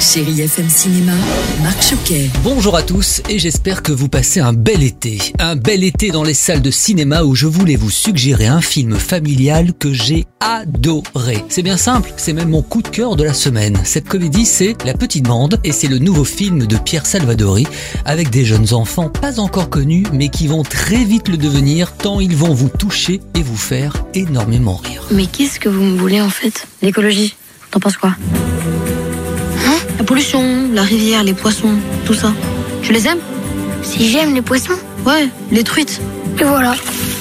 Chérie FM Cinéma, Marc Choquet. Bonjour à tous et j'espère que vous passez un bel été. Un bel été dans les salles de cinéma où je voulais vous suggérer un film familial que j'ai adoré. C'est bien simple, c'est même mon coup de cœur de la semaine. Cette comédie c'est La Petite Bande et c'est le nouveau film de Pierre Salvadori avec des jeunes enfants pas encore connus mais qui vont très vite le devenir tant ils vont vous toucher et vous faire énormément rire. Mais qu'est-ce que vous me voulez en fait? L'écologie? T'en penses quoi? La pollution, la rivière, les poissons, tout ça. Je les aime Si j'aime les poissons. Ouais, les truites. Et voilà.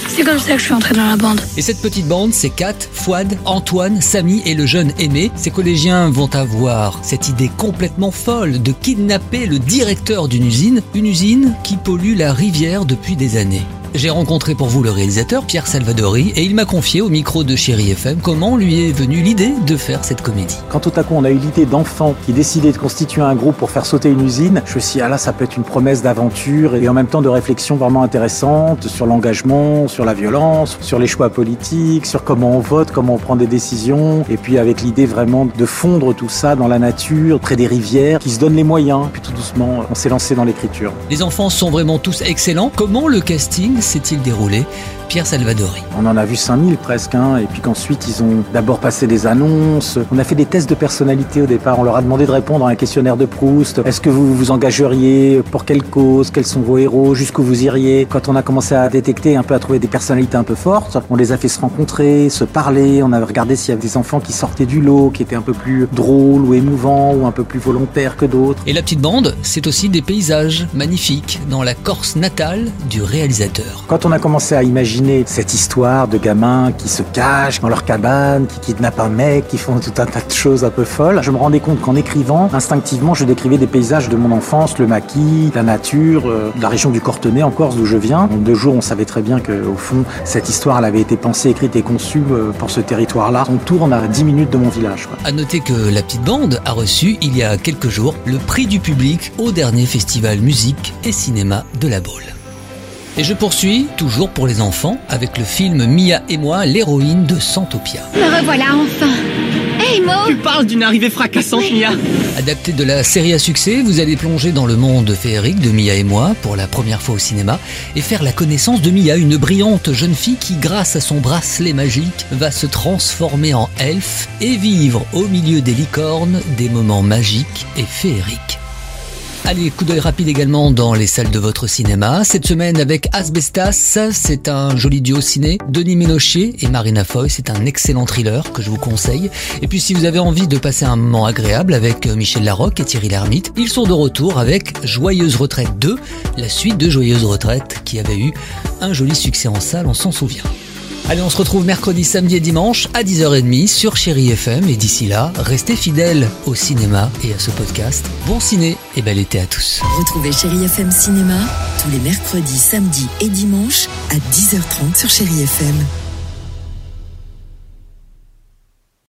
C'est comme ça que je suis entré dans la bande. Et cette petite bande, c'est Kat, Fouad, Antoine, Samy et le jeune Aimé. Ces collégiens vont avoir cette idée complètement folle de kidnapper le directeur d'une usine, une usine qui pollue la rivière depuis des années. J'ai rencontré pour vous le réalisateur Pierre Salvadori et il m'a confié au micro de Chéri FM comment lui est venue l'idée de faire cette comédie. Quand tout à coup on a eu l'idée d'enfants qui décidaient de constituer un groupe pour faire sauter une usine, je me suis dit, ah là, ça peut être une promesse d'aventure et en même temps de réflexion vraiment intéressante sur l'engagement, sur la violence, sur les choix politiques, sur comment on vote, comment on prend des décisions, et puis avec l'idée vraiment de fondre tout ça dans la nature, près des rivières, qui se donnent les moyens. Puis tout doucement, on s'est lancé dans l'écriture. Les enfants sont vraiment tous excellents. Comment le casting s'est-il déroulé? Pierre Salvadori. On en a vu 5000 presque, hein, et puis qu'ensuite ils ont d'abord passé des annonces. On a fait des tests de personnalité au départ. On leur a demandé de répondre à un questionnaire de Proust. Est-ce que vous vous engageriez? Pour quelle cause? Quels sont vos héros? Jusqu'où vous iriez? Quand on a commencé à détecter, un peu à trouver des personnalités un peu fortes, on les a fait se rencontrer, se parler. On a regardé s'il y avait des enfants qui sortaient du lot, qui étaient un peu plus drôles ou émouvants ou un peu plus volontaires que d'autres. Et la petite bande, c'est aussi des paysages magnifiques dans la Corse natale du réalisateur. Quand on a commencé à imaginer cette histoire de gamins qui se cachent dans leur cabane, qui kidnappent un mec, qui font tout un tas de choses un peu folles, je me rendais compte qu'en écrivant, instinctivement, je décrivais des paysages de mon enfance, le maquis, la nature, euh, la région du Cortenay en Corse d'où je viens. En deux jours, on savait très bien que, au fond, cette histoire, avait été pensée, écrite et conçue euh, pour ce territoire-là. On tourne à 10 minutes de mon village. quoi. À noter que la petite bande a reçu il y a quelques jours le prix du public au dernier festival musique et cinéma de la Baule. Et je poursuis, toujours pour les enfants, avec le film Mia et moi, l'héroïne de Santopia. Me revoilà enfin. Hey Mo Tu parles d'une arrivée fracassante, Mia Adapté de la série à succès, vous allez plonger dans le monde féerique de Mia et moi pour la première fois au cinéma et faire la connaissance de Mia, une brillante jeune fille qui, grâce à son bracelet magique, va se transformer en elfe et vivre au milieu des licornes des moments magiques et féeriques. Allez, coup d'œil rapide également dans les salles de votre cinéma. Cette semaine avec Asbestas, c'est un joli duo ciné. Denis Ménochet et Marina Foy, c'est un excellent thriller que je vous conseille. Et puis si vous avez envie de passer un moment agréable avec Michel Larocque et Thierry Lhermitte, ils sont de retour avec Joyeuse Retraite 2, la suite de Joyeuse Retraite qui avait eu un joli succès en salle, on s'en souvient. Allez, on se retrouve mercredi, samedi et dimanche à 10h30 sur Chéri FM. Et d'ici là, restez fidèles au cinéma et à ce podcast. Bon ciné et bel été à tous. Retrouvez Chérie FM Cinéma tous les mercredis, samedis et dimanches à 10h30 sur Chérie FM.